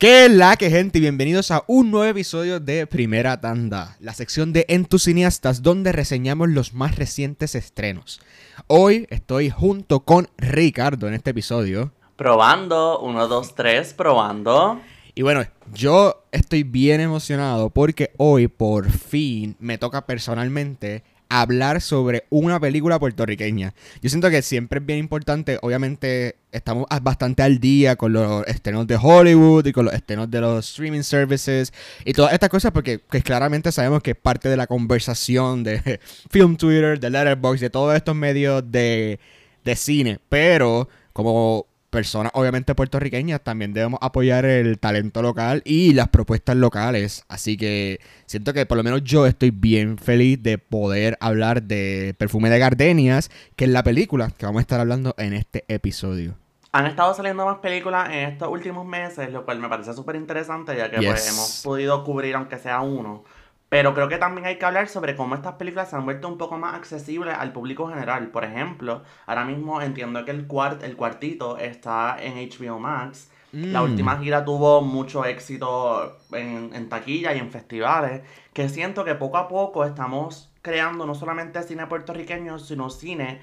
¿Qué es la que gente? Bienvenidos a un nuevo episodio de Primera Tanda, la sección de Entusiastas donde reseñamos los más recientes estrenos. Hoy estoy junto con Ricardo en este episodio. Probando, 1, 2, 3, probando. Y bueno, yo estoy bien emocionado porque hoy por fin me toca personalmente hablar sobre una película puertorriqueña. Yo siento que siempre es bien importante, obviamente estamos bastante al día con los estrenos de Hollywood y con los estrenos de los streaming services y todas estas cosas porque pues, claramente sabemos que es parte de la conversación de Film Twitter, de Letterboxd, de todos estos medios de, de cine, pero como personas obviamente puertorriqueñas, también debemos apoyar el talento local y las propuestas locales. Así que siento que por lo menos yo estoy bien feliz de poder hablar de Perfume de Gardenias, que es la película que vamos a estar hablando en este episodio. Han estado saliendo más películas en estos últimos meses, lo cual me parece súper interesante, ya que pues, hemos podido cubrir aunque sea uno. Pero creo que también hay que hablar sobre cómo estas películas se han vuelto un poco más accesibles al público general. Por ejemplo, ahora mismo entiendo que el, cuart el cuartito está en HBO Max. La mm. última gira tuvo mucho éxito en, en taquilla y en festivales. Que siento que poco a poco estamos creando no solamente cine puertorriqueño, sino cine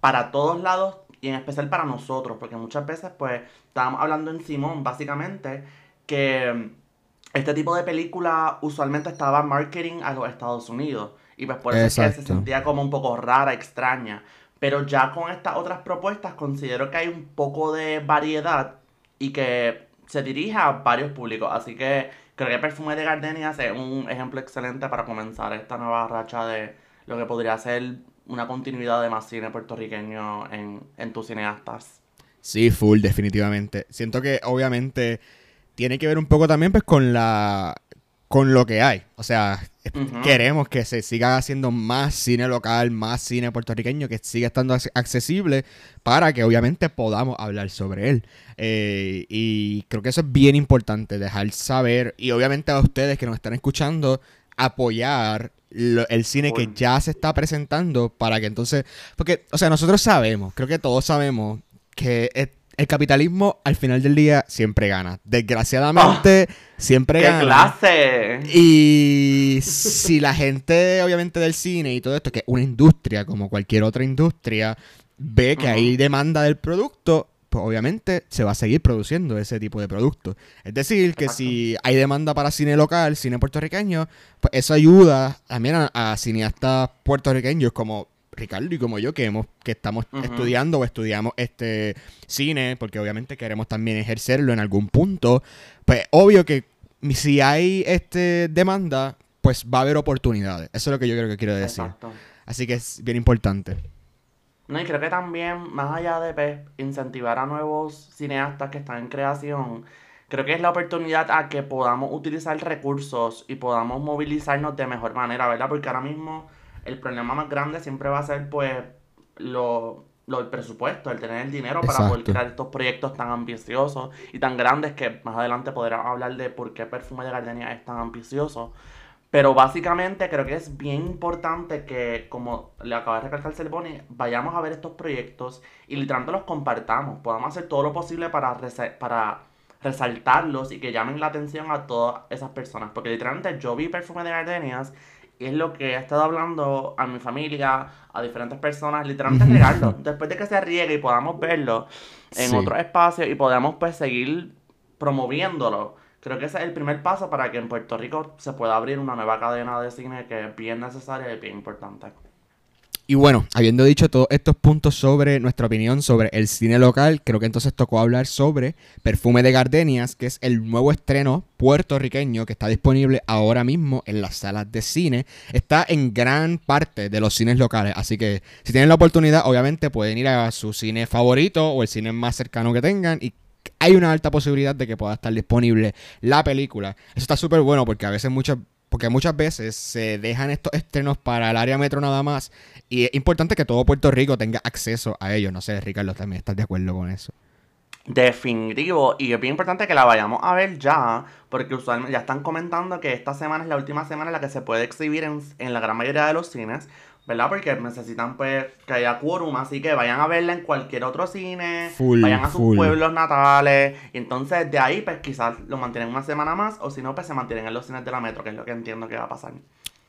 para todos lados y en especial para nosotros. Porque muchas veces, pues, estábamos hablando en Simón, básicamente, que este tipo de película usualmente estaba marketing a los Estados Unidos. Y pues por eso es que se sentía como un poco rara, extraña. Pero ya con estas otras propuestas considero que hay un poco de variedad y que se dirige a varios públicos. Así que creo que Perfume de Gardenias es un ejemplo excelente para comenzar esta nueva racha de lo que podría ser una continuidad de más cine puertorriqueño en, en tus cineastas. Sí, full, definitivamente. Siento que obviamente tiene que ver un poco también pues con la con lo que hay. O sea, queremos que se siga haciendo más cine local, más cine puertorriqueño, que siga estando accesible para que obviamente podamos hablar sobre él. Eh, y creo que eso es bien importante, dejar saber, y obviamente a ustedes que nos están escuchando, apoyar el cine que ya se está presentando para que entonces, porque, o sea, nosotros sabemos, creo que todos sabemos que el capitalismo al final del día siempre gana. Desgraciadamente, oh, siempre ¡Qué gana. clase! Y si la gente, obviamente, del cine y todo esto, que es una industria como cualquier otra industria, ve que hay demanda del producto, pues obviamente se va a seguir produciendo ese tipo de producto. Es decir, que si hay demanda para cine local, cine puertorriqueño, pues eso ayuda también a, a cineastas puertorriqueños como Ricardo y como yo que hemos que estamos estudiando o estudiamos este cine porque obviamente queremos también ejercerlo en algún punto pues obvio que si hay este demanda pues va a haber oportunidades. Eso es lo que yo creo que quiero decir. Así que es bien importante. No y creo que también más allá de pues, incentivar a nuevos cineastas que están en creación creo que es la oportunidad a que podamos utilizar recursos y podamos movilizarnos de mejor manera verdad porque ahora mismo el problema más grande siempre va a ser, pues, lo, lo el presupuesto, el tener el dinero para poder crear estos proyectos tan ambiciosos y tan grandes que más adelante podremos hablar de por qué Perfume de Gardenia es tan ambicioso. Pero básicamente creo que es bien importante que, como le acaba de recalcar Selboni, vayamos a ver estos proyectos y literalmente los compartamos. Podamos hacer todo lo posible para, para resaltarlos y que llamen la atención a todas esas personas. Porque literalmente yo vi Perfume de Gardenias y es lo que he estado hablando a mi familia, a diferentes personas, literalmente regarlo. Después de que se riegue y podamos verlo en otro espacio y podamos pues seguir promoviéndolo. Creo que ese es el primer paso para que en Puerto Rico se pueda abrir una nueva cadena de cine que es bien necesaria y bien importante. Y bueno, habiendo dicho todos estos puntos sobre nuestra opinión sobre el cine local, creo que entonces tocó hablar sobre Perfume de Gardenias, que es el nuevo estreno puertorriqueño que está disponible ahora mismo en las salas de cine. Está en gran parte de los cines locales, así que si tienen la oportunidad, obviamente pueden ir a su cine favorito o el cine más cercano que tengan y hay una alta posibilidad de que pueda estar disponible la película. Eso está súper bueno porque a veces muchas porque muchas veces se dejan estos estrenos para el área metro nada más y es importante que todo Puerto Rico tenga acceso a ellos. No sé, Ricardo, también estás de acuerdo con eso. Definitivo, y es bien importante que la vayamos a ver ya, porque usualmente ya están comentando que esta semana es la última semana en la que se puede exhibir en, en la gran mayoría de los cines, ¿verdad? Porque necesitan pues que haya quórum, así que vayan a verla en cualquier otro cine, vayan a sus pueblos natales, y entonces de ahí pues quizás lo mantienen una semana más, o si no pues se mantienen en los cines de la metro, que es lo que entiendo que va a pasar.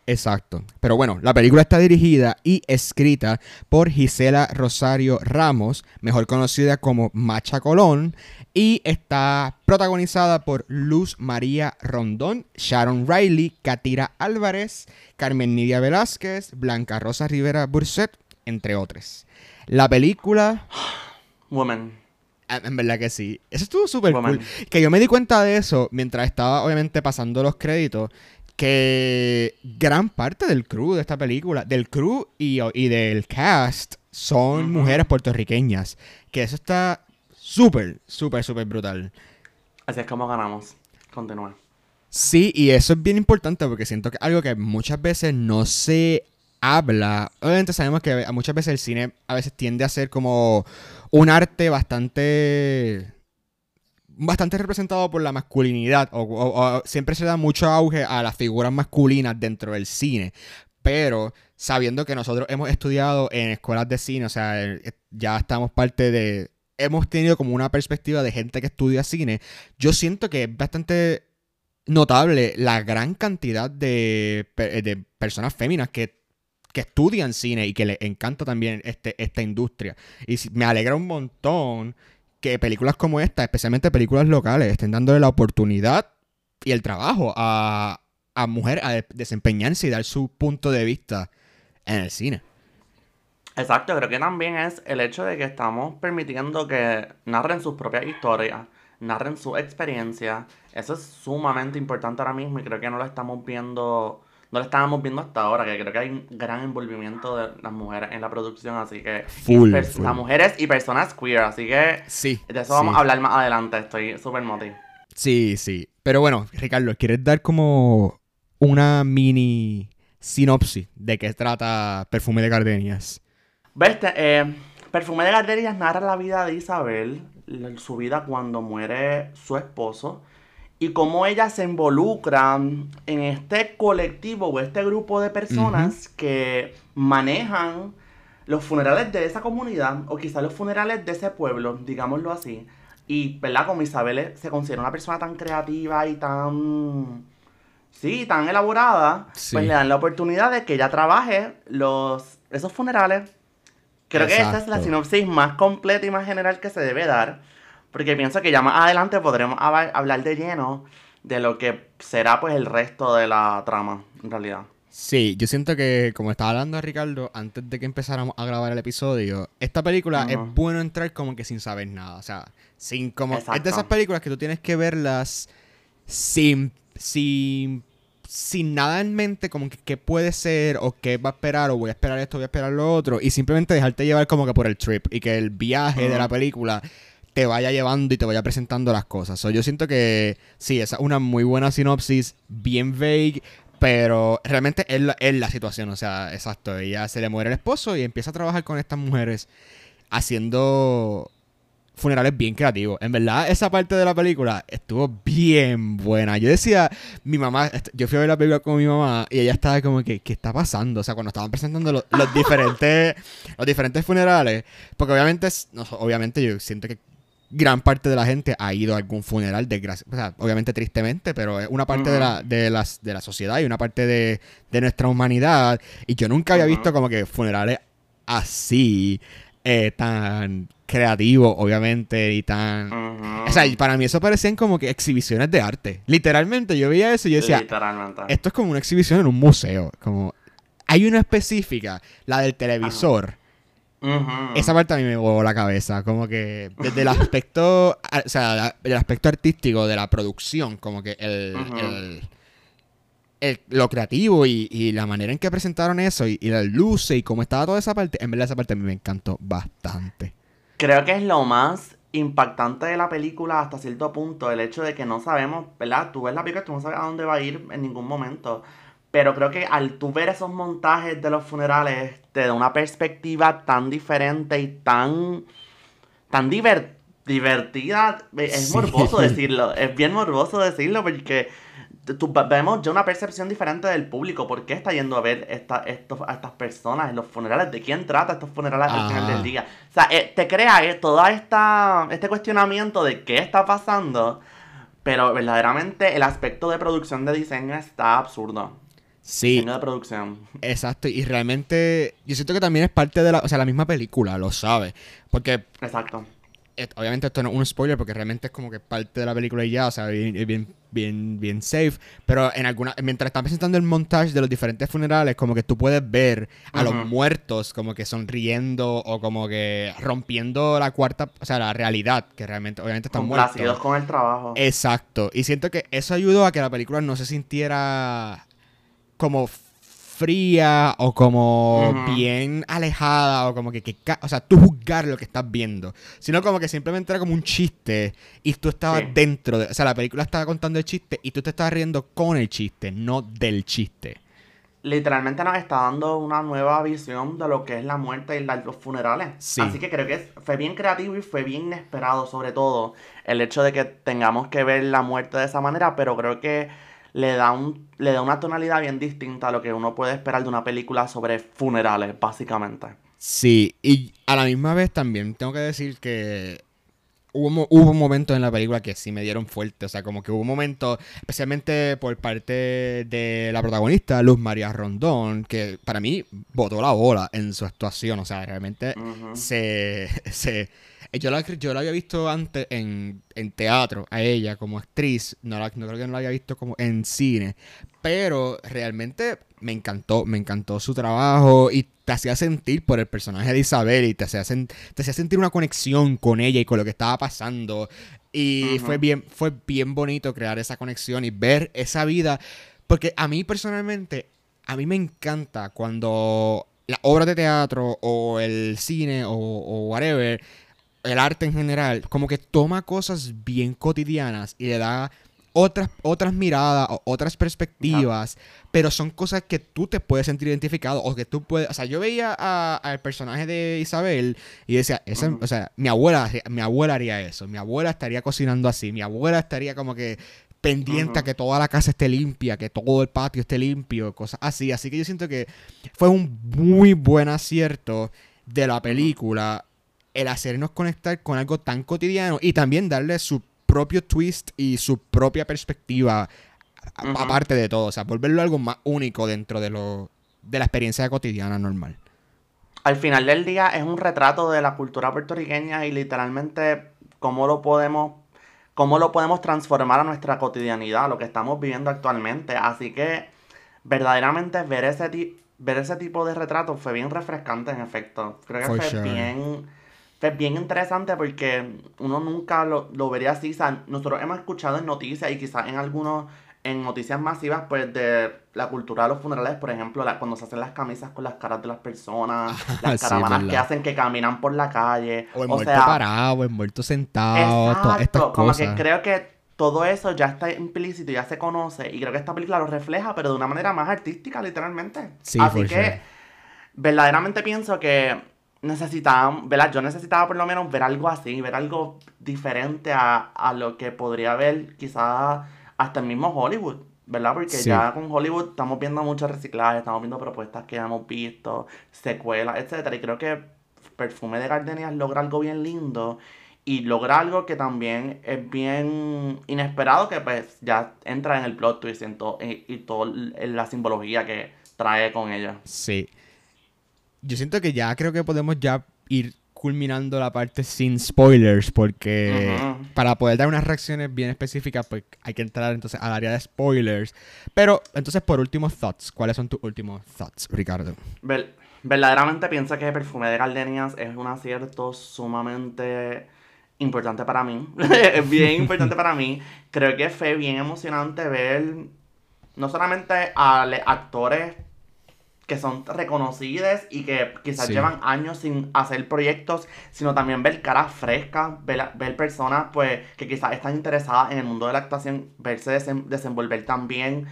Exacto. Pero bueno, la película está dirigida y escrita por Gisela Rosario Ramos, mejor conocida como Macha Colón, y está protagonizada por Luz María Rondón, Sharon Riley, Katira Álvarez, Carmen Nidia Velázquez, Blanca Rosa Rivera Burset, entre otros. La película... Woman. Ah, en verdad que sí. Eso estuvo súper cool. Que yo me di cuenta de eso mientras estaba obviamente pasando los créditos que gran parte del crew de esta película, del crew y, del cast, son mujeres puertorriqueñas. Que eso está súper, súper, súper brutal. Así es como ganamos. Continúa. Sí, y eso es bien importante porque siento que algo que muchas veces no se habla. Obviamente sabemos que muchas veces el cine a veces tiende a ser como un arte bastante bastante representado por la masculinidad, o, siempre se da mucho auge a las figuras masculinas dentro del cine, pero sabiendo que nosotros hemos estudiado en escuelas de cine, o sea, eh, ya estamos parte de... Hemos tenido como una perspectiva de gente que estudia cine. Yo siento que es bastante notable la gran cantidad de, de personas féminas que, que, estudian cine y que les encanta también este, esta industria. Y me alegra un montón que películas como esta, especialmente películas locales, estén dándole la oportunidad y el trabajo a, a mujeres a desempeñarse y dar su punto de vista en el cine. Exacto, creo que también es el hecho de que estamos permitiendo que narren sus propias historias, narren su experiencia. Eso es sumamente importante ahora mismo y creo que no lo estamos viendo no lo estábamos viendo hasta ahora, que creo que hay un gran envolvimiento de las mujeres en la producción, así que... Full, Las mujeres y personas queer, así que... Sí. De eso vamos a hablar más adelante, estoy súper motivado. Sí, sí. Pero bueno, Ricardo, ¿quieres dar como una mini sinopsis de qué trata Perfume de Gardenias? Veste, eh, Perfume de Gardenias narra la vida de Isabel, su vida cuando muere su esposo y cómo ella se involucra en este colectivo o este grupo de personas que manejan los funerales de esa comunidad o quizás los funerales de ese pueblo, digámoslo así. Y, ¿verdad? Como Isabel se considera una persona tan creativa y tan... Sí, tan elaborada, pues le dan la oportunidad de que ella trabaje los, esos funerales. Creo que esta es la sinopsis más completa y más general que se debe dar. Porque pienso que ya más adelante podremos hablar de lleno de lo que será pues el resto de la trama, en realidad. Sí, yo siento que, como estaba hablando Ricardo, antes de que empezáramos a grabar el episodio, esta película es bueno entrar como que sin saber nada. O sea, sin como. Es de esas películas que tú tienes que verlas sin. sin. sin nada en mente, como que qué puede ser, o qué va a esperar, o voy a esperar esto, voy a esperar lo otro, y simplemente dejarte llevar como que por el trip. Y que el viaje de la película te vaya llevando y te vaya presentando las cosas. yo siento que sí, esa es una muy buena sinopsis, bien vague, pero realmente es la, es la situación. O sea, exacto, ella se le muere el esposo y empieza a trabajar con estas mujeres haciendo funerales bien creativos. En verdad, esa parte de la película estuvo bien buena. Yo decía, mi mamá, yo fui a ver la película con mi mamá y ella estaba como que, ¿qué está pasando? O sea, cuando estaban presentando los, diferentes los diferentes funerales, porque obviamente, obviamente yo siento que gran parte de la gente ha ido a algún funeral, desgracia, o sea, obviamente tristemente, pero es una parte de, la, de, las, de la sociedad y una parte de, nuestra humanidad. Y yo nunca había visto como que funerales así, eh, tan creativos, obviamente, y tan... O sea, para mí eso parecían como que exhibiciones de arte. Literalmente, yo veía eso y yo decía, esto es como una exhibición en un museo. Como, hay una específica, la del televisor. Esa parte a mí me voló la cabeza, como que desde el aspecto, o sea, el aspecto artístico de la producción, como que el, lo creativo y, la manera en que presentaron eso y, la luz y cómo estaba toda esa parte, en verdad esa parte a mí me encantó bastante. Creo que es lo más impactante de la película hasta cierto punto, el hecho de que no sabemos, ¿verdad? Tú ves la película y tú no sabes a dónde va a ir en ningún momento. Pero creo que al tú ver esos montajes de los funerales, te da una perspectiva tan diferente y tan, tan divertida. Es morboso decirlo, es bien morboso decirlo porque vemos ya una percepción diferente del público. ¿Por qué está yendo a ver esta, estos, a estas personas en los funerales? ¿De quién trata estos funerales al final del día? O sea, eh, te crea eh, todo esta, este cuestionamiento de qué está pasando. Pero verdaderamente el aspecto de producción de diseño está absurdo. Sí. Diseño de producción. Exacto. Y realmente yo siento que también es parte de la, o sea, la misma película, lo sabe. Porque... Exacto obviamente esto no es un spoiler porque realmente es como que parte de la película y ya, o sea, bien, bien, bien, bien safe. Pero en alguna, mientras están presentando el montaje de los diferentes funerales, como que tú puedes ver a los muertos como que sonriendo o como que rompiendo la cuarta, o sea, la realidad, que realmente, obviamente están muertos. con el trabajo. Exacto. Y siento que eso ayudó a que la película no se sintiera como fría o como bien alejada o como que, o sea, tú juzgar lo que estás viendo, sino como que simplemente era como un chiste y tú estabas dentro de, o sea, la película estaba contando el chiste y tú te estabas riendo con el chiste, no del chiste. Literalmente nos está dando una nueva visión de lo que es la muerte y los funerales. Así que creo que fue bien creativo y fue bien inesperado, sobre todo el hecho de que tengamos que ver la muerte de esa manera, pero creo que le da, un, le da una tonalidad bien distinta a lo que uno puede esperar de una película sobre funerales, básicamente. Sí, y a la misma vez también tengo que decir que hubo, hubo momentos en la película que sí me dieron fuerte. O sea, como que hubo momentos, especialmente por parte de la protagonista, Luz María Rondón, que para mí botó la bola en su actuación. O sea, realmente se, se yo la, yo la había visto antes en, teatro, a ella como actriz. No, no creo que no la había visto como en cine. Pero realmente me encantó, me encantó su trabajo y te hacía sentir por el personaje de Isabel y te hacía, te hacía sentir una conexión con ella y con lo que estaba pasando. Y fue, bien, fue bien bonito crear esa conexión y ver esa vida. Porque a mí personalmente, a mí me encanta cuando la obra de teatro o el cine o, o whatever el arte en general, como que toma cosas bien cotidianas y le da otras, otras miradas o otras perspectivas, pero son cosas que tú te puedes sentir identificado o que tú puedes, o sea, yo veía al personaje de Isabel y decía, esa, o sea, mi abuela, mi abuela haría eso, mi abuela estaría cocinando así, mi abuela estaría como que pendiente a que toda la casa esté limpia, que todo el patio esté limpio, cosas así, así que yo siento que fue un muy buen acierto de la película el hacernos conectar con algo tan cotidiano y también darle su propio twist y su propia perspectiva aparte de todo, o sea, volverlo algo más único dentro de lo de la experiencia cotidiana normal. Al final del día es un retrato de la cultura puertorriqueña y literalmente cómo lo podemos cómo lo podemos transformar a nuestra cotidianidad, lo que estamos viviendo actualmente, así que verdaderamente ver ese ver ese tipo de retrato fue bien refrescante en efecto. Creo que fue bien es bien interesante porque uno nunca lo, vería así. O sea, nosotros hemos escuchado en noticias y quizás en algunos, en noticias masivas, pues de la cultura de los funerales, por ejemplo, cuando se hacen las camisas con las caras de las personas, las caravanas que hacen que caminan por la calle. O el muerto parado, o el muerto sentado, todas estas como que creo que todo eso ya está implícito, ya se conoce, y creo que esta película lo refleja, pero de una manera más artística, literalmente. Sí, Así que, verdaderamente pienso que necesitaba, ¿verdad? Yo necesitaba por lo menos ver algo así, ver algo diferente a, lo que podría ver quizás hasta el mismo Hollywood, ¿verdad? Porque ya con Hollywood estamos viendo mucho reciclaje, estamos viendo propuestas que ya hemos visto, secuelas, etcétera, y creo que Perfume de Gardenias logra algo bien lindo y logra algo que también es bien inesperado, que pues ya entra en el plot twist y, y toda la simbología que trae con ella. Sí yo siento que ya creo que podemos ya ir culminando la parte sin spoilers porque para poder dar unas reacciones bien específicas pues hay que entrar entonces al área de spoilers. Pero entonces por últimos thoughts, ¿cuáles son tus últimos thoughts, Ricardo? verdaderamente pienso que el perfume de Gardenias es un acierto sumamente importante para mí. es bien importante para mí. Creo que fue bien emocionante ver no solamente a actores que son reconocidas y que quizás llevan años sin hacer proyectos, sino también ver caras frescas, ver, personas pues que quizás están interesadas en el mundo de la actuación, verse desenvolver también.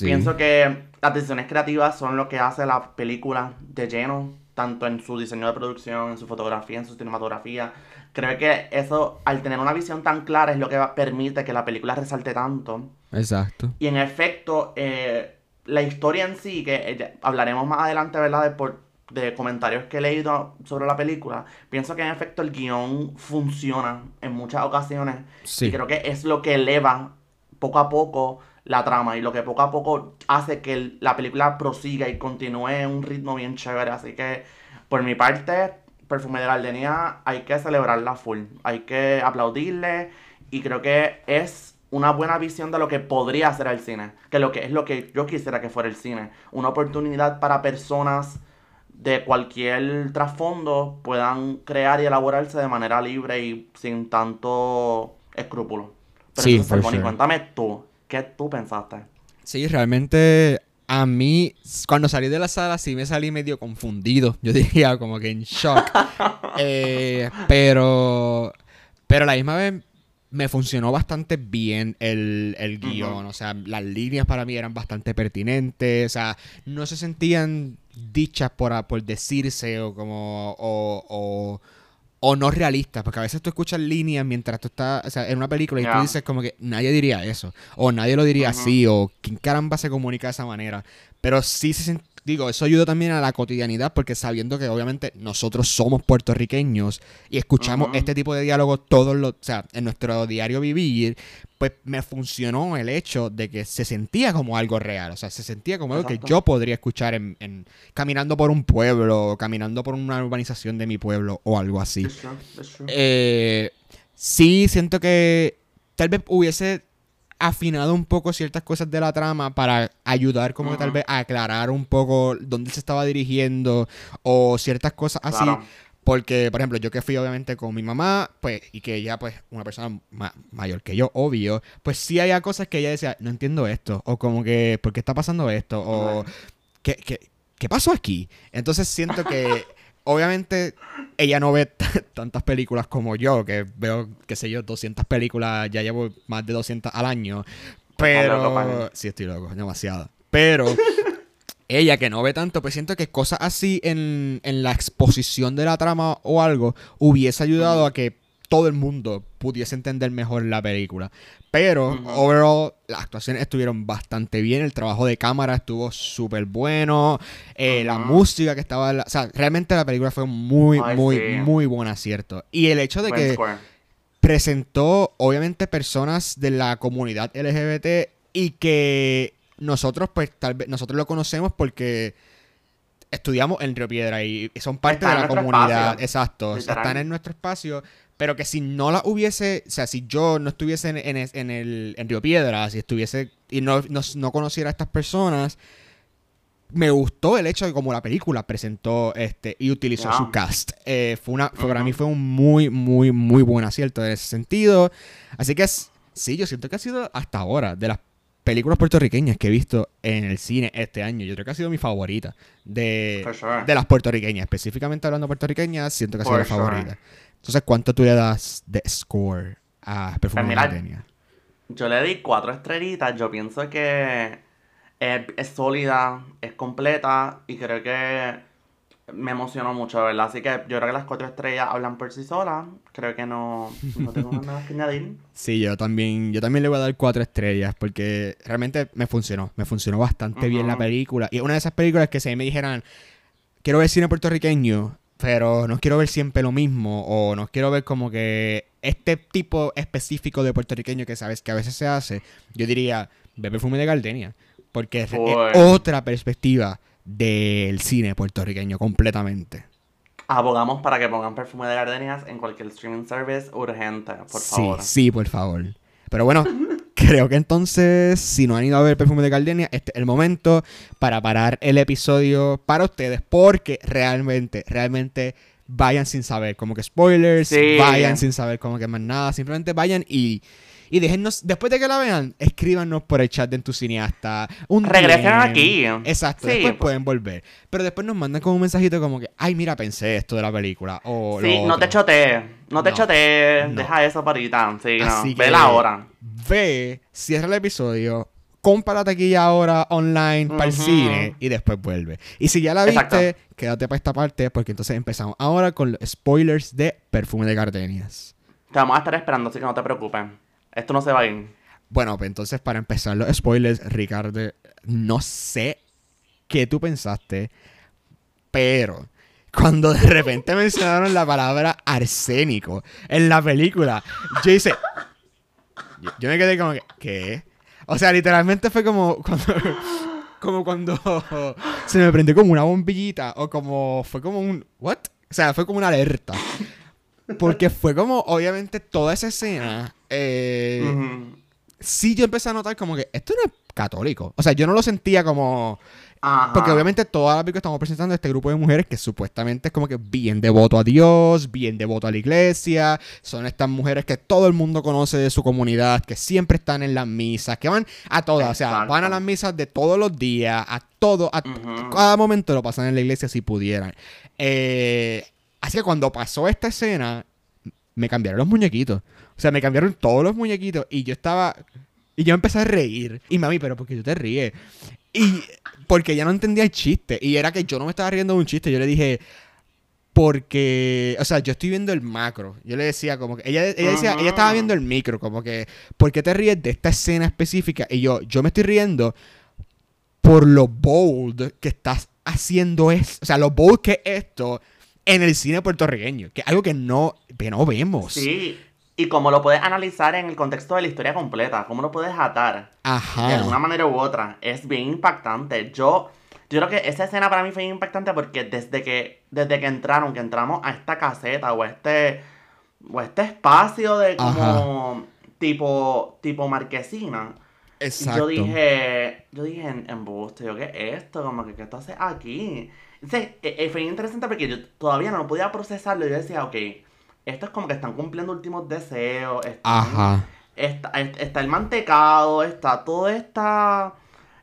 Pienso que las decisiones creativas son lo que hace la película de lleno. tanto en su diseño de producción, en su fotografía, en su cinematografía. Creo que eso, al tener una visión tan clara, es lo que permite que la película resalte tanto. Exacto. Y en efecto, eh, la historia en sí, que eh, hablaremos más adelante, ¿verdad? De, por, de comentarios que he leído sobre la película, pienso que en efecto el guion funciona en muchas ocasiones. Sí. Y creo que es lo que eleva poco a poco la trama y lo que poco a poco hace que la película prosiga y continúe en un ritmo bien chévere. Así que, por mi parte, Perfume de Gardenia hay que celebrarla full. Hay que aplaudirle y creo que es una buena visión de lo que podría ser el cine. Que lo que es lo que yo quisiera que fuera el cine. Una oportunidad para personas de cualquier trasfondo puedan crear y elaborarse de manera libre y sin tanto escrúpulo. Pero sí, cuéntame tú, ¿qué tú pensaste? Sí, realmente a mí, cuando salí de la sala, sí me salí medio confundido. Yo diría como que en shock. Eh, pero, pero a la misma vez me funcionó bastante bien el, el guion. O sea, las líneas para mí eran bastante pertinentes. O sea, no se sentían dichas por, por decirse o como... o, o no realistas, porque a veces tú escuchas líneas mientras tú estás, o sea, en una película y tú dices como que nadie diría eso, o nadie lo diría así, o quién caramba se comunica de esa manera. Pero sí se, digo, eso ayuda también a la cotidianidad porque sabiendo que obviamente nosotros somos puertorriqueños y escuchamos este tipo de diálogos todos los, o sea, en nuestro diario vivir, pues me funcionó el hecho de que se sentía como algo real, o sea, se sentía como algo que yo podría escuchar en, caminando por un pueblo, caminando por una urbanización de mi pueblo o algo así. Eh, sí, siento que tal vez hubiese afinado un poco ciertas cosas de la trama para ayudar como que tal vez a aclarar un poco dónde se estaba dirigiendo o ciertas cosas así. Porque, por ejemplo, yo que fui obviamente con mi mamá, pues, y que ella, pues, una persona mayor que yo, obvio, pues sí había cosas que ella decía, no entiendo esto, o como que, ¿por qué está pasando esto? O, ¿qué, qué, qué pasó aquí? Entonces siento que obviamente ella no ve tantas películas como yo, que veo, qué sé yo, 200 películas, ya llevo más de 200 al año. Pero... sí, estoy loco, demasiado. Pero ella que no ve tanto, pues siento que cosas así en, en la exposición de la trama o algo hubiese ayudado a que todo el mundo pudiese entender mejor la película. Pero, overall, las actuaciones estuvieron bastante bien. El trabajo de cámara estuvo súper bueno. Eh, la música que estaba. o sea, realmente la película fue muy, muy, muy buen acierto. Y el hecho de que presentó, obviamente, personas de la comunidad LGBT y que nosotros, pues, tal vez, nosotros lo conocemos porque estudiamos en Río Piedra y son parte de la comunidad. exacto. están en nuestro espacio pero que si no la hubiese, o sea, si yo no estuviese en, en, el, en Río Piedra, si estuviese y no, no, conociera a estas personas, me gustó el hecho de cómo la película presentó este y utilizó su cast. Eh, fue una, para mí fue un muy, muy, muy buen acierto en ese sentido. Así que sí, yo siento que ha sido hasta ahora de las películas puertorriqueñas que he visto en el cine este año. Yo creo que ha sido mi favorita de, de las puertorriqueñas. Específicamente hablando puertorriqueñas, siento que ha sido mi favorita. Entonces, ¿cuánto tú le das de score a Perfume pues Gardenia? Yo le di cuatro estrellitas. Yo pienso que es, sólida, es completa y creo que me emocionó mucho, ¿verdad? Así que yo creo que las cuatro estrellas hablan por sí solas. Creo que no, no tengo nada que añadir. Sí, yo también, yo también le voy a dar cuatro estrellas porque realmente me funcionó. Me funcionó bastante bien la película. Y una de esas películas que si me dijeran, quiero ver cine puertorriqueño, pero no quiero ver siempre lo mismo o no quiero ver como que este tipo específico de puertorriqueño que sabes que a veces se hace, yo diría, ve perfume de Gardenia, porque es, otra perspectiva del cine puertorriqueño completamente. Abogamos para que pongan perfume de gardenias en cualquier streaming service urgente, por favor. Sí, sí, por favor. Pero bueno, creo que entonces, si no han ido a ver Perfume de Gardenia, este es el momento para parar el episodio para ustedes, porque realmente, realmente vayan sin saber como que spoilers, vayan sin saber como que más nada, simplemente vayan y y déjennos, después de que la vean, escríbanos por el chat de Entusiasta. Un Regresen aquí. Exacto, después pues. pueden volver. Pero después nos mandan como un mensajito como que, ay, mira, pensé esto de la película. O sí, no te chotees. No te chotees. Deja eso para ahorita. Sí, no. Ve la hora. Ve, cierra el episodio, compra la taquilla ahora online para el cine y después vuelve. Y si ya la viste, quédate para esta parte porque entonces empezamos ahora con los spoilers de Perfume de Gardenias. Te vamos a estar esperando, así que no te preocupes. Esto no se va ir. Bueno, pues entonces para empezar los spoilers, Ricardo, no sé qué tú pensaste, pero cuando de repente mencionaron la palabra arsénico en la película, yo hice... Yo, me quedé como que, ¿qué? O sea, literalmente fue como cuando, como cuando se me prendió como una bombillita o como fue como un what? O sea, fue como una alerta. Porque fue como obviamente toda esa escena eh, sí yo empecé a notar como que esto no es católico. O sea, yo no lo sentía como porque obviamente toda la película estamos presentando a este grupo de mujeres que supuestamente es como que bien devoto a Dios, bien devoto a la iglesia. Son estas mujeres que todo el mundo conoce de su comunidad, que siempre están en las misas, que van a todas, o sea, van a las misas de todos los días, a todo, a cada momento lo pasan en la iglesia si pudieran. Eh, así que cuando pasó esta escena, me cambiaron los muñequitos. O sea, me cambiaron todos los muñequitos y yo estaba... Y yo empecé a reír. Y mami, pero ¿por qué tú te ríes? Y porque ella no entendía el chiste. Y era que yo no me estaba riendo de un chiste. Yo le dije, porque, o sea, yo estoy viendo el macro. Yo le decía como que, ella, ella decía, ella estaba viendo el micro, como que, ¿por qué te ríes de esta escena específica? Y yo, yo me estoy riendo por lo bold que estás haciendo es, o sea, lo bold que es esto en el cine puertorriqueño, que es algo que no, que no vemos. Sí, y cómo lo puedes analizar en el contexto de la historia completa, cómo lo puedes atar de alguna manera u otra, es bien impactante. Yo, yo creo que esa escena para mí fue impactante porque desde que, desde que entraron, que entramos a esta caseta o este, o este espacio de como tipo, tipo marquesina. Exacto. Yo dije, yo dije en, embuste, yo, ¿qué es esto? Como que, ¿qué tú haces aquí? Entonces, e, e, fue interesante porque yo todavía no podía procesarlo. Yo decía, ok, esto es como que están cumpliendo últimos deseos. Ajá. Está, está, el mantecado, está todo esta,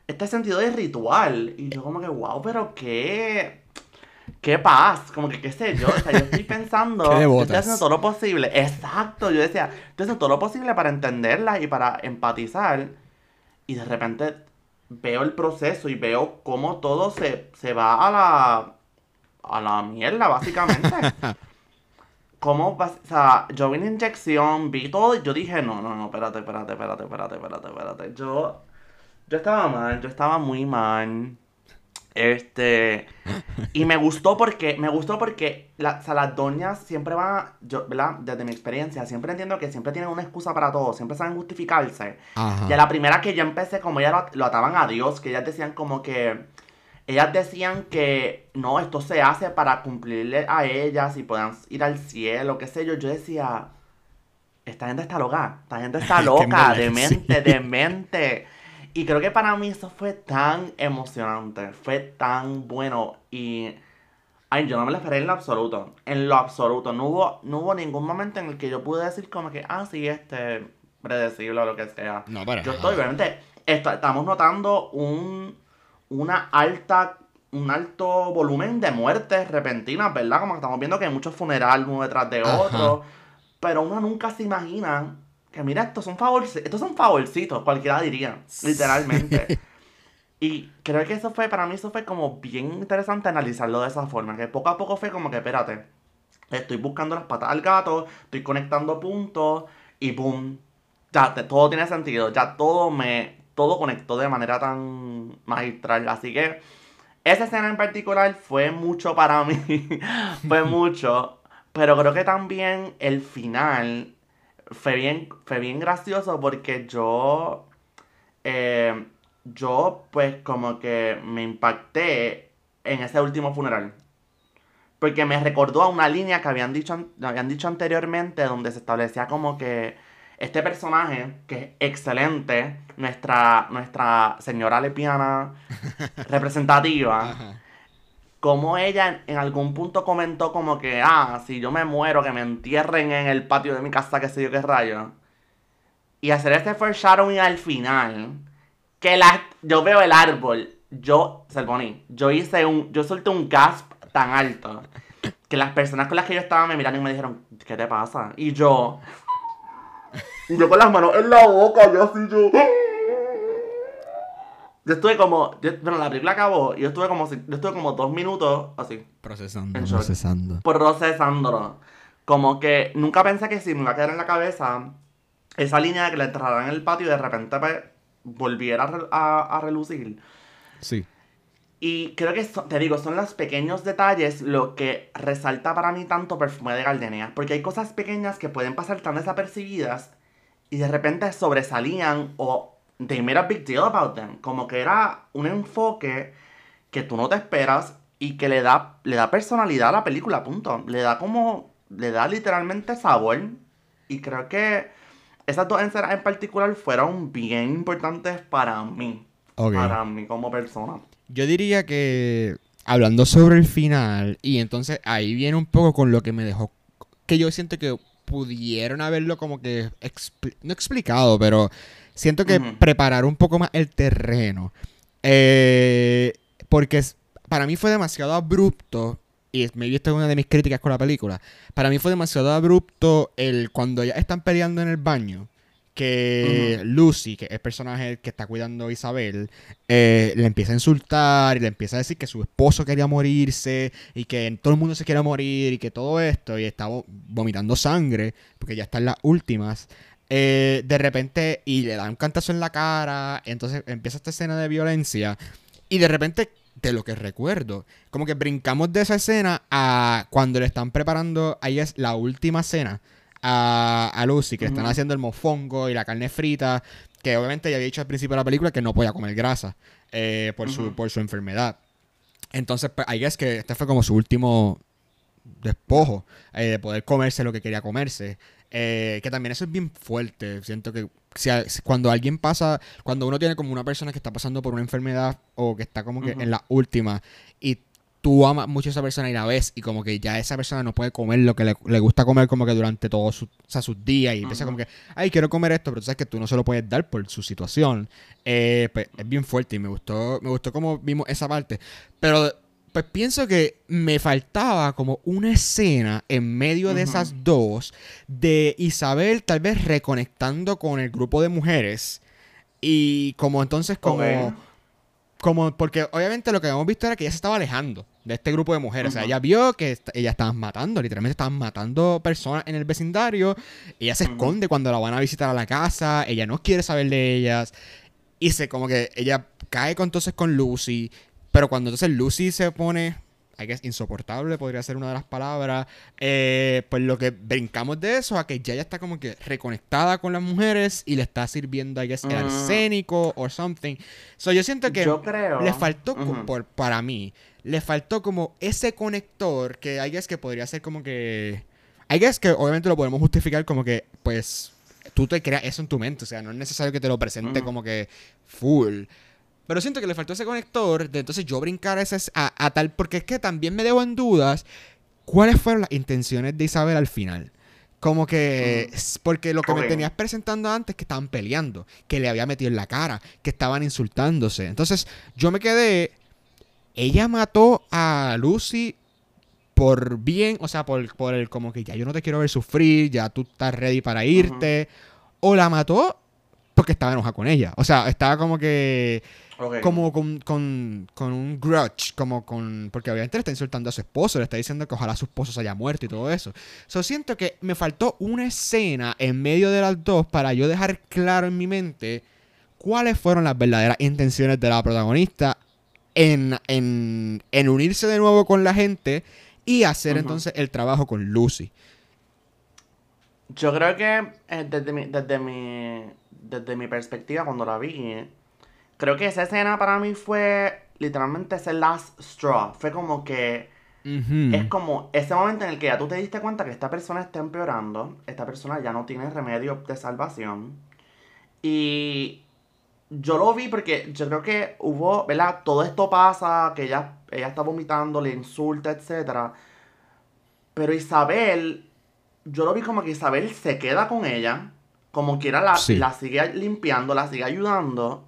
este sentido de ritual. Y yo como que, wow, pero qué... Qué paz, como que qué sé yo, o sea, yo estoy pensando, yo estoy haciendo todo lo posible, exacto, yo decía, estoy haciendo todo lo posible para entenderla y para empatizar, y de repente veo el proceso y veo cómo todo se, se va a la, a la mierda, básicamente. cómo, o sea, yo vi una inyección, vi todo y yo dije, no, no, no, espérate, espérate, espérate, espérate, espérate, espérate. Yo, yo estaba mal, yo estaba muy mal. Este, y me gustó porque, me gustó porque la, o sea, las doñas siempre van, yo, ¿verdad? Desde mi experiencia, siempre entiendo que siempre tienen una excusa para todo, siempre saben justificarse. Y a la primera que yo empecé, como ellas lo, lo ataban a Dios, que ellas decían como que, ellas decían que no, esto se hace para cumplirle a ellas y puedan ir al cielo, qué sé yo. Yo decía, esta gente está loca, esta gente está loca, demente, demente. Y creo que para mí eso fue tan emocionante, fue tan bueno y... Ay, yo no me lo esperé en lo absoluto, en lo absoluto. No hubo, no hubo ningún momento en el que yo pude decir como que, ah, sí, este, predecible o lo que sea. No, para Yo estoy, obviamente, estamos notando un una alta, un alto volumen de muertes repentinas, ¿verdad? Como estamos viendo que hay muchos funerales uno detrás de otro. Pero uno nunca se imagina que, mira, estos son, favorcitos, estos son favorcitos, cualquiera diría, literalmente. Y creo que eso fue, para mí eso fue como bien interesante analizarlo de esa forma, que poco a poco fue como que, espérate, estoy buscando las patas al gato, estoy conectando puntos y boom, ya todo tiene sentido, ya todo me, todo conectó de manera tan magistral. Así que esa escena en particular fue mucho para mí. fue mucho. Pero creo que también el final fue bien, fue bien gracioso porque yo. Eh, yo, pues, como que me impacté en ese último funeral. Porque me recordó a una línea que habían dicho, habían dicho anteriormente, donde se establecía como que este personaje, que es excelente, nuestra, nuestra señora lepiana representativa, como ella en algún punto comentó como que, ah, si yo me muero, que me entierren en el patio de mi casa, qué sé yo qué rayo. Y hacer este foreshadowing al final, que la, yo veo el árbol, yo, Selboni, yo hice un, yo solté un gasp tan alto, que las personas con las que yo estaba me miraron y me dijeron, ¿qué te pasa? Y yo... Y yo con las manos en la boca, yo así, yo. Yo estuve como, bueno, la película acabó y yo estuve como, yo estuve como dos minutos así. Procesando, procesando. Procesándolo. Como que nunca pensé que si me iba a quedar en la cabeza esa línea de que la enterraran en el patio y de repente pues, volviera a, a, relucir. Sí. Y creo que, te digo, son los pequeños detalles lo que resalta para mí tanto perfume de gardenia. Porque hay cosas pequeñas que pueden pasar tan desapercibidas y de repente sobresalían o they made a big deal about them. Como que era un enfoque que tú no te esperas y que le da, le da personalidad a la película, punto. Le da como, le da literalmente sabor. Y creo que esas dos escenas en particular fueron bien importantes para mí. Para mí como persona. Yo diría que hablando sobre el final, y entonces ahí viene un poco con lo que me dejó, que yo siento que pudieron haberlo como que, no explicado, pero siento que preparar un poco más el terreno. Eh, porque para mí fue demasiado abrupto, y me esta es una de mis críticas con la película, para mí fue demasiado abrupto el cuando ya están peleando en el baño que Lucy, que es el personaje que está cuidando a Isabel, eh, le empieza a insultar y le empieza a decir que su esposo quería morirse y que todo el mundo se quiere morir y que todo esto y está vomitando sangre porque ya está en las últimas. Eh, de repente, y le da un cantazo en la cara, entonces empieza esta escena de violencia y de repente de lo que recuerdo. Como que brincamos de esa escena a cuando le están preparando, ahí es la última escena a, Lucy, que le están haciendo el mofongo y la carne frita, que obviamente ya había dicho al principio de la película que no podía comer grasa eh, por, su, por su enfermedad. Entonces, pues, ahí es que este fue como su último despojo eh, de poder comerse lo que quería comerse. Eh, que también eso es bien fuerte. Siento que si, cuando alguien pasa, cuando uno tiene como una persona que está pasando por una enfermedad o que está como que en la última y tú amas mucho a esa persona y la ves y como que ya esa persona no puede comer lo que le, gusta comer como que durante todos sus días y empieza como que, ay, quiero comer esto, pero tú sabes que tú no se lo puedes dar por su situación. Eh, pues, es bien fuerte y me gustó, me gustó cómo vimos esa parte. Pero pues pienso que me faltaba como una escena en medio de esas dos de Isabel tal vez reconectando con el grupo de mujeres y como entonces como como porque obviamente lo que habíamos visto era que ella se estaba alejando de este grupo de mujeres. O sea, ella vio que ella estaban matando, literalmente estaban matando personas en el vecindario. Ella se esconde cuando la van a visitar a la casa, ella no quiere saber de ellas. Y se como que ella cae con, entonces con Lucy, pero cuando entonces Lucy se pone hay que insoportable, podría ser una de las palabras. Eh, pues lo que brincamos de eso a que ya ella está como que reconectada con las mujeres y le está sirviendo, I guess, el mm. arsénico o something. So yo siento que le faltó, por, para mí, le faltó como ese conector que hay guess que podría ser como que. Hay guess que obviamente lo podemos justificar como que, pues, tú te creas eso en tu mente. O sea, no es necesario que te lo presente como que full. Pero siento que le faltó ese conector de entonces yo brincar a, tal. Porque es que también me debo en dudas cuáles fueron las intenciones de Isabel al final. Como que. Mm. Porque lo que me tenías presentando antes que estaban peleando, que le había metido en la cara, que estaban insultándose. Entonces yo me quedé. Ella mató a Lucy por bien, o sea, por, por el como que ya yo no te quiero ver sufrir, ya tú estás ready para irte. O la mató porque estaba enojada con ella. O sea, estaba como que como con, con, con, un grudge, como con. Porque obviamente le está insultando a su esposo, le está diciendo que ojalá su esposo se haya muerto y todo eso. So siento que me faltó una escena en medio de las dos para yo dejar claro en mi mente cuáles fueron las verdaderas intenciones de la protagonista en, en, en unirse de nuevo con la gente y hacer entonces el trabajo con Lucy. Yo creo que eh, desde, mi, desde, mi, desde mi perspectiva, cuando la vi, creo que esa escena para mí fue literalmente ese last straw. Fue como que. Es como ese momento en el que ya tú te diste cuenta que esta persona está empeorando. Esta persona ya no tiene remedio de salvación. Y yo lo vi porque yo creo que hubo, ¿verdad? Todo esto pasa, que ella, ella está vomitando, le insulta, etc. Pero Isabel, yo lo vi como que Isabel se queda con ella, como quiera la, la sigue limpiando, la sigue ayudando.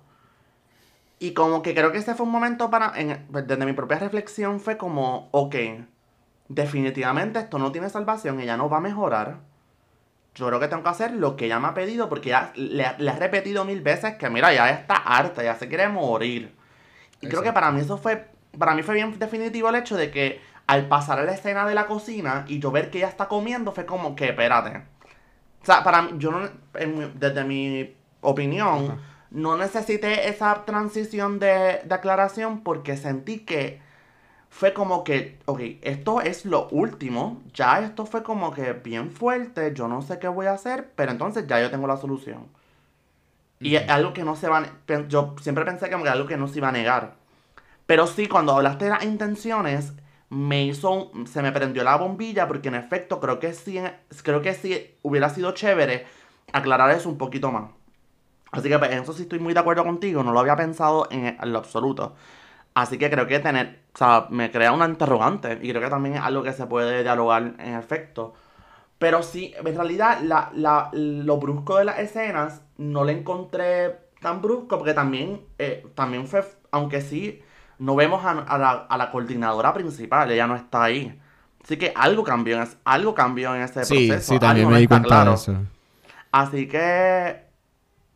Y como que creo que ese fue un momento para, pues, desde mi propia reflexión fue como, ok, definitivamente esto no tiene salvación, ella no va a mejorar. yo creo que tengo que hacer lo que ella me ha pedido porque ya le, le he repetido mil veces que mira, ya está harta, ya se quiere morir. Y creo que para mí eso fue, para mí fue bien definitivo el hecho de que al pasar a la escena de la cocina y yo ver que ella está comiendo, fue como que, espérate. O sea, para mí, yo no, desde mi opinión, no necesité esa transición de, de aclaración porque sentí que fue como que, ok, esto es lo último, ya esto fue como que bien fuerte, yo no sé qué voy a hacer, pero entonces ya yo tengo la solución. Y es algo que no se va, yo siempre pensé que era algo que no se iba a negar. Pero sí, cuando hablaste de las intenciones, me hizo, se me prendió la bombilla porque en efecto creo que sí, creo que sí hubiera sido chévere aclarar eso un poquito más. Así que pues, eso sí estoy muy de acuerdo contigo, no lo había pensado en, en lo absoluto. Así que creo que tener, o sea, me crea una interrogante y creo que también es algo que se puede dialogar en efecto. Pero sí, en realidad la, la, lo brusco de las escenas no le encontré tan brusco porque también, eh, también fue, aunque sí, no vemos a, la, coordinadora principal, ella no está ahí. Así que algo cambió en, algo cambió en ese proceso. Sí, también me di cuenta de eso. Así que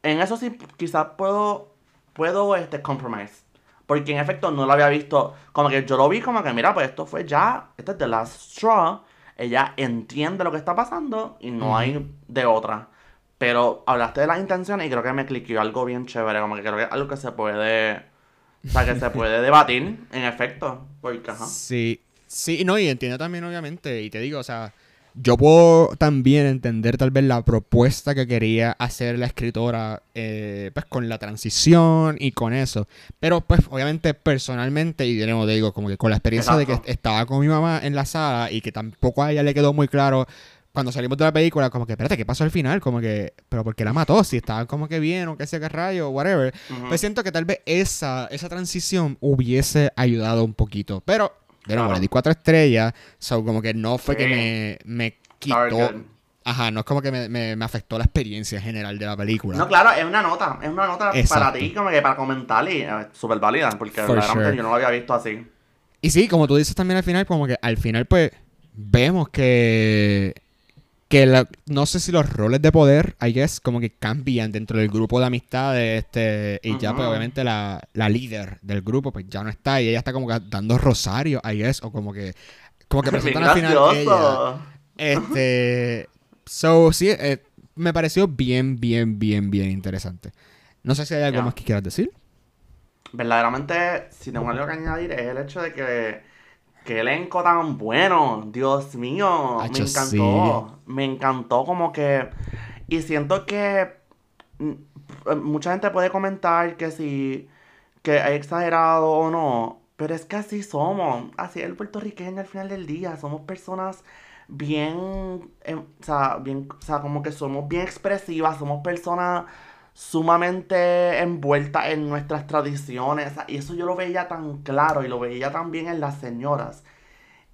en eso sí quizás puedo, puedo este, compromise. Porque en efecto no lo había visto. Como que yo lo vi como que, mira, pues esto fue ya. Este es The Last Straw. Ella entiende lo que está pasando y no hay de otra. Pero hablaste de las intenciones y creo que me cliqueó algo bien chévere. Como que creo que es algo que se puede. O sea, que se puede debatir, en efecto. Porque, ajá. Sí. Sí, no, y entiendo también, obviamente. Y te digo, o sea yo puedo también entender tal vez la propuesta que quería hacer la escritora eh, pues con la transición y con eso. Pero pues obviamente personalmente, y nuevo digo, como que con la experiencia de que estaba con mi mamá en la sala y que tampoco a ella le quedó muy claro cuando salimos de la película, como que, espérate, ¿qué pasó al final? Como que, pero ¿por qué la mató? Si estaba como que bien o qué sé qué rayo, whatever. Pues siento que tal vez esa, esa transición hubiese ayudado un poquito. Pero de nuevo, le di cuatro estrellas. So, como que no fue que me, me quitó. Ajá, no es como que me, me, afectó la experiencia general de la película. No, claro, es una nota. Es una nota para ti, como que para comentar y eh, súper válida. Porque realmente yo no lo había visto así. Y sí, como tú dices también al final, como que al final, pues, vemos que que no sé si los roles de poder, I guess, como que cambian dentro del grupo de amistades, este, y ya pues obviamente la, la, líder del grupo pues ya no está y ella está como que dando rosario, I guess, o como que como que presentan al final ella. Este, so sí, eh, me pareció bien, bien, bien, bien interesante. No sé si hay algo más que quieras decir. Verdaderamente, si tengo algo que añadir es el hecho de que qué elenco tan bueno, Dios mío, me encantó, me encantó como que, y siento que mm, mucha gente puede comentar que si, que hay exagerado o no, pero es que así somos, así es el puertorriqueño al final del día, somos personas bien, em, o sea, bien, o sea, como que somos bien expresivas, somos personas sumamente envuelta en nuestras tradiciones. Y eso yo lo veía tan claro y lo veía también en las señoras.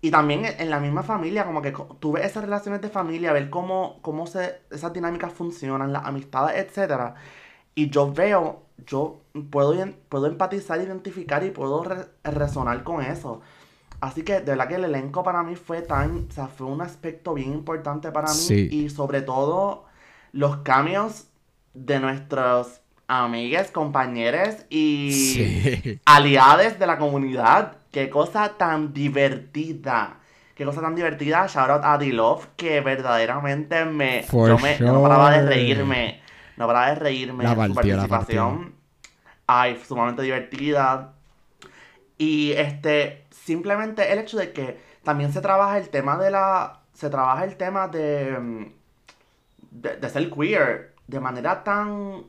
Y también en la misma familia, como que tuve esas relaciones de familia, ver cómo, cómo se, esas dinámicas funcionan, las amistades, etc. Y yo veo, yo puedo, puedo empatizar, identificar y puedo resonar con eso. Así que de verdad que el elenco para mí fue tan, o sea, fue un aspecto bien importante para mí. Y sobre todo los cambios de nuestros amigues, compañeros y aliados de la comunidad. Qué cosa tan divertida. Qué cosa tan divertida. Shout out a D-Love, que verdaderamente me. yo me no paraba de reírme. No paraba de reírme. La su participación. Ay, sumamente divertida. Y este. Simplemente el hecho de que también se trabaja el tema de la. Se trabaja el tema de. Mm, de, de ser queer de manera tan,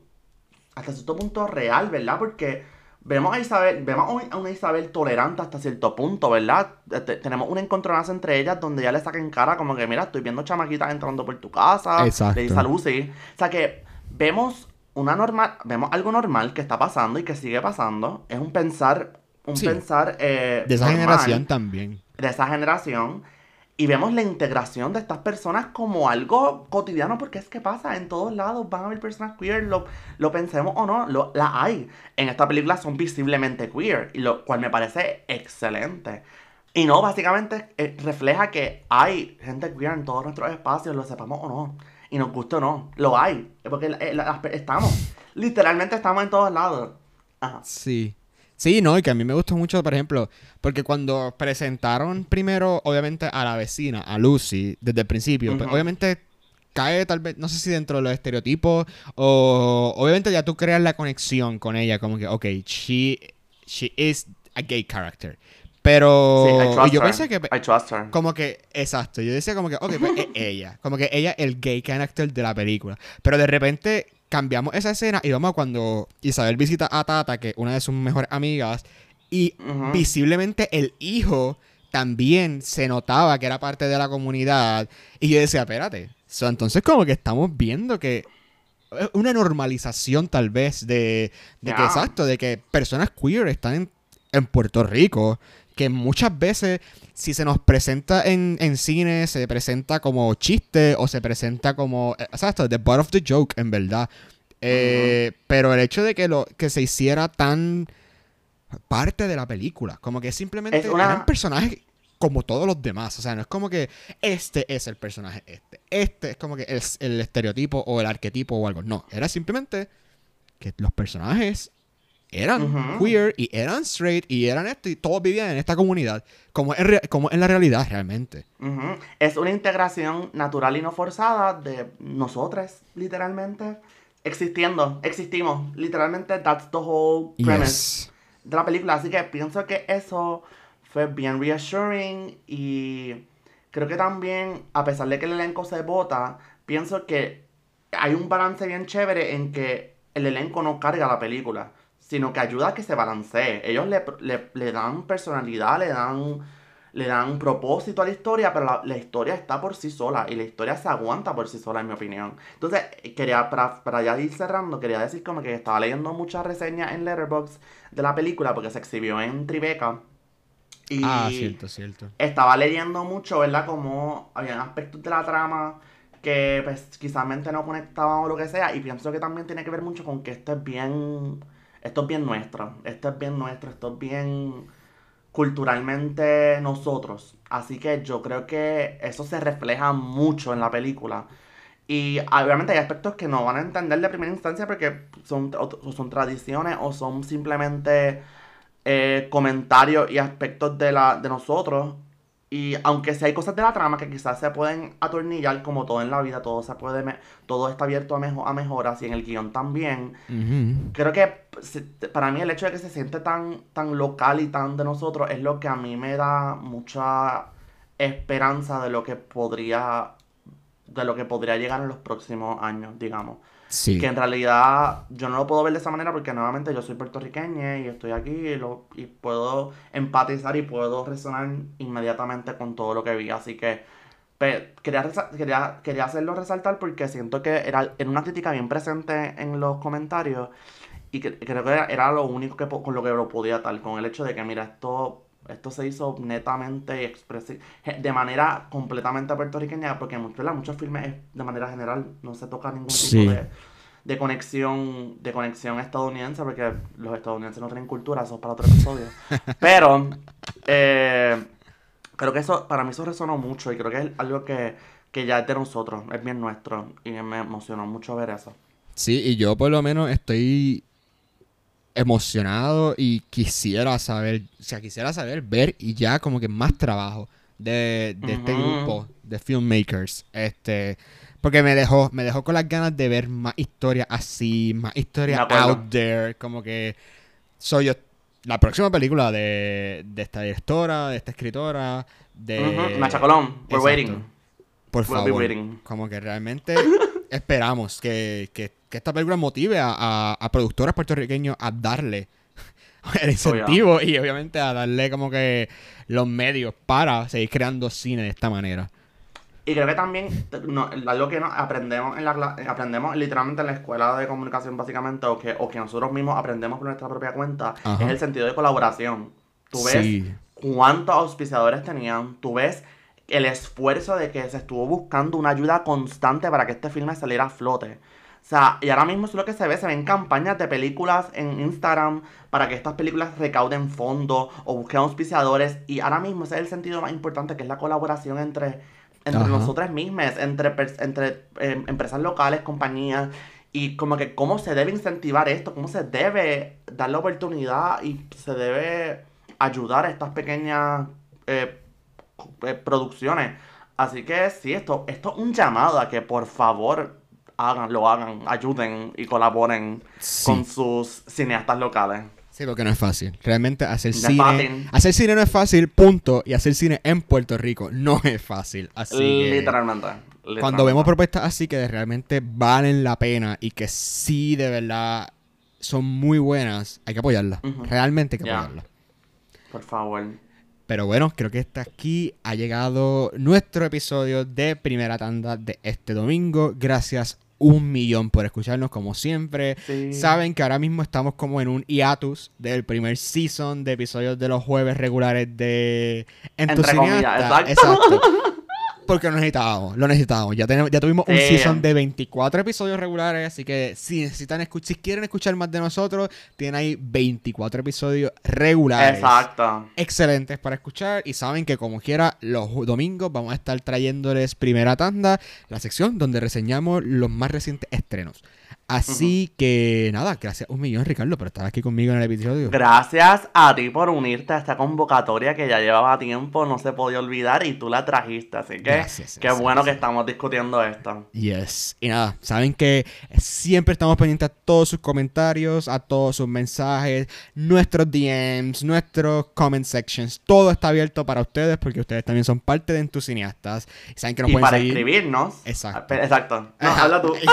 hasta cierto punto real, ¿verdad? Porque vemos a Isabel, vemos a una Isabel tolerante hasta cierto punto, ¿verdad? tenemos un encontronazo entre ellas donde ya le saca en cara como que, mira, estoy viendo chamaquitas entrando por tu casa. Exacto. Le dice a Lucy. O sea que vemos una normal, vemos algo normal que está pasando y que sigue pasando. Es un pensar, un pensar eh, de esa generación también. De esa generación. Y vemos la integración de estas personas como algo cotidiano, porque es que pasa, en todos lados van a haber personas queer, lo, lo pensemos o no, lo, la hay. En esta película son visiblemente queer, lo cual me parece excelente. Y no, básicamente eh, refleja que hay gente queer en todos nuestros espacios, lo sepamos o no. Y nos gusta o no, lo hay. Porque eh, estamos, literalmente estamos en todos lados. Ajá. Sí. Sí, no, y que a mí me gustó mucho, por ejemplo, porque cuando presentaron primero, obviamente, a la vecina, a Lucy, desde el principio, pues, obviamente cae tal vez, no sé si dentro de los estereotipos, o obviamente ya tú creas la conexión con ella, como que, ok, she, she is a gay character. Pero yo pensé que I trust her. como que exacto, yo decía como que ok, pues es ella, como que ella es el gay character de la película, pero de repente cambiamos esa escena y vamos a cuando Isabel visita a Tata, que es una de sus mejores amigas, y visiblemente el hijo también se notaba que era parte de la comunidad. Y yo decía, espérate, entonces como que estamos viendo que una normalización tal vez de, de que exacto, de que personas queer están en, en Puerto Rico que muchas veces si se nos presenta en, en cine, se presenta como chiste o se presenta como, eh, exacto, the butt of the joke, en verdad. Eh, pero el hecho de que, lo, que se hiciera tan parte de la película, como que simplemente era un personaje como todos los demás. O sea, no es como que este es el personaje, este. Este es como que es el estereotipo o el arquetipo o algo. No, era simplemente que los personajes eran queer y eran straight y eran esto y todos vivían en esta comunidad como es, como en la realidad realmente. Es una integración natural y no forzada de nosotros, literalmente, existiendo, existimos, literalmente that's the whole premise de la película, así que pienso que eso fue bien reassuring y creo que también, a pesar de que el elenco se vota, pienso que hay un balance bien chévere en que el elenco no carga la película sino que ayuda a que se balancee. Ellos le, dan personalidad, le dan, le dan propósito a la historia, pero la, historia está por sí sola y la historia se aguanta por sí sola, en mi opinión. Entonces, quería, para, para ya ir cerrando, quería decir como que estaba leyendo muchas reseñas en Letterboxd de la película porque se exhibió en Tribeca. Y ah, cierto, cierto. Estaba leyendo mucho, ¿verdad? Como había aspectos de la trama que pues quizás no conectaban o lo que sea. Y pienso que también tiene que ver mucho con que esto es bien esto es bien nuestro, esto es bien nuestro, esto es bien culturalmente nosotros. Así que yo creo que eso se refleja mucho en la película. Y obviamente hay aspectos que no van a entender de primera instancia porque son, son tradiciones o son simplemente eh, comentarios y aspectos de, la, de nosotros y aunque si hay cosas de la trama que quizás se pueden atornillar, como todo en la vida, todo se puede todo está abierto a, mejor a mejoras y en el guion también. Creo que para mí el hecho de que se siente tan, tan local y tan de nosotros es lo que a mí me da mucha esperanza de lo que podría de lo que podría llegar en los próximos años, digamos. Que en realidad yo no lo puedo ver de esa manera porque nuevamente yo soy puertorriqueña y estoy aquí y, lo, y puedo empatizar y puedo resonar inmediatamente con todo lo que vi. Así que quería, quería, quería hacerlo resaltar porque siento que era, era una crítica bien presente en los comentarios y que, creo que era, lo único que con lo que lo podía tal, con el hecho de que mira, esto esto se hizo netamente y de manera completamente puertorriqueña, porque muchos filmes de manera general no se toca ningún tipo de, conexión de conexión estadounidense, porque los estadounidenses no tienen cultura, eso es para otro episodio. Pero eh, creo que eso, para mí eso resonó mucho y creo que es algo que, que ya es de nosotros, es bien nuestro, y me emocionó mucho ver eso. Sí, y yo por lo menos estoy emocionado y quisiera saber, o sea, quisiera saber, ver y ya como que más trabajo de, este grupo de filmmakers. Este, porque me dejó, me dejó con las ganas de ver más historias así, más historias out there, como que soy yo la próxima película de, de esta directora, de esta escritora, de Machacolón, we're waiting. Por favor, como que realmente esperamos que, que que esta película motive a, a, productores puertorriqueños a darle el incentivo y obviamente a darle como que los medios para seguir creando cine de esta manera. Y creo que también algo que aprendemos en la aprendemos literalmente en la escuela de comunicación básicamente o que, o que nosotros mismos aprendemos por nuestra propia cuenta es el sentido de colaboración. Tú ves cuántos auspiciadores tenían, tú ves el esfuerzo de que se estuvo buscando una ayuda constante para que este filme saliera a flote. O sea, y ahora mismo es lo que se ve, se ven campañas de películas en Instagram para que estas películas recauden fondos o busquen auspiciadores. Y ahora mismo ese es el sentido más importante, que es la colaboración entre entre nosotras mismas, entre, entre em, empresas locales, compañías, y como que cómo se debe incentivar esto, cómo se debe dar la oportunidad y se debe ayudar a estas pequeñas eh, eh, producciones. Así que sí, esto, esto es un llamado a que por favor hagan, lo hagan, ayuden y colaboren con sus cineastas locales. Sí, porque no es fácil. Realmente hacer cine. Hacer cine no es fácil, punto. Y hacer cine en Puerto Rico no es fácil. Así literalmente, Cuando vemos propuestas así que realmente valen la pena y que sí de verdad son muy buenas, hay que apoyarlas. Realmente hay que apoyarlas. Por favor. Pero bueno, creo que hasta aquí ha llegado nuestro episodio de primera tanda de este domingo. Gracias un millón por escucharnos como siempre. Saben que ahora mismo estamos como en un hiatus del primer season de episodios de los jueves regulares de Entusiasta. exacto. Porque lo necesitábamos, lo necesitábamos. Ya, tenemos, ya tuvimos un season de 24 episodios regulares, así que si necesitan si quieren escuchar más de nosotros, tienen ahí 24 episodios regulares. Exacto. Excelentes para escuchar y saben que como quiera los domingos vamos a estar trayéndoles primera tanda, la sección donde reseñamos los más recientes estrenos. Así que nada, gracias un millón Ricardo por estar aquí conmigo en el episodio. Gracias a ti por unirte a esta convocatoria que ya llevaba tiempo, no se podía olvidar y tú la trajiste, así que gracias, qué bueno que estamos discutiendo esto. Yes. Y nada, saben que siempre estamos pendientes a todos sus comentarios, a todos sus mensajes, nuestros DMs, nuestros comment sections, todo está abierto para ustedes porque ustedes también son parte de Entusiastas. Y saben que nos y para escribirnos. Exacto. Exacto. No, habla tú.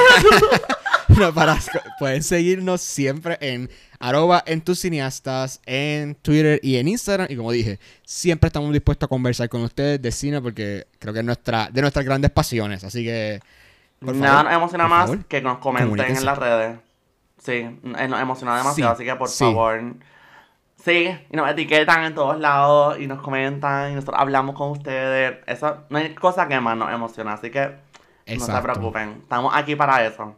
para, pueden seguirnos siempre en arroba en tus cineastas, en Twitter y en Instagram. Y como dije, siempre estamos dispuestos a conversar con ustedes de cine porque creo que es nuestra, de nuestras grandes pasiones. Así que... Nada nos emociona más que nos comenten en las redes. Sí, eh, nos emociona demasiado, así que por favor... Sí, y nos etiquetan en todos lados y nos comentan y nosotros hablamos con ustedes. Eso no hay cosa que más nos emociona, así que no se preocupen. Estamos aquí para eso.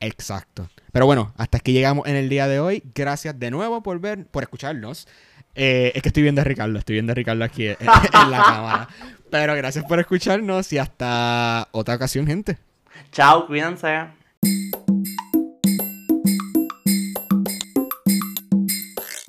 Exacto. Pero bueno, hasta aquí llegamos en el día de hoy. Gracias de nuevo por ver, por escucharnos. Eh, es que estoy viendo a Ricardo, estoy viendo a Ricardo aquí en, la cámara. Pero gracias por escucharnos y hasta otra ocasión, gente. Chao, cuídense.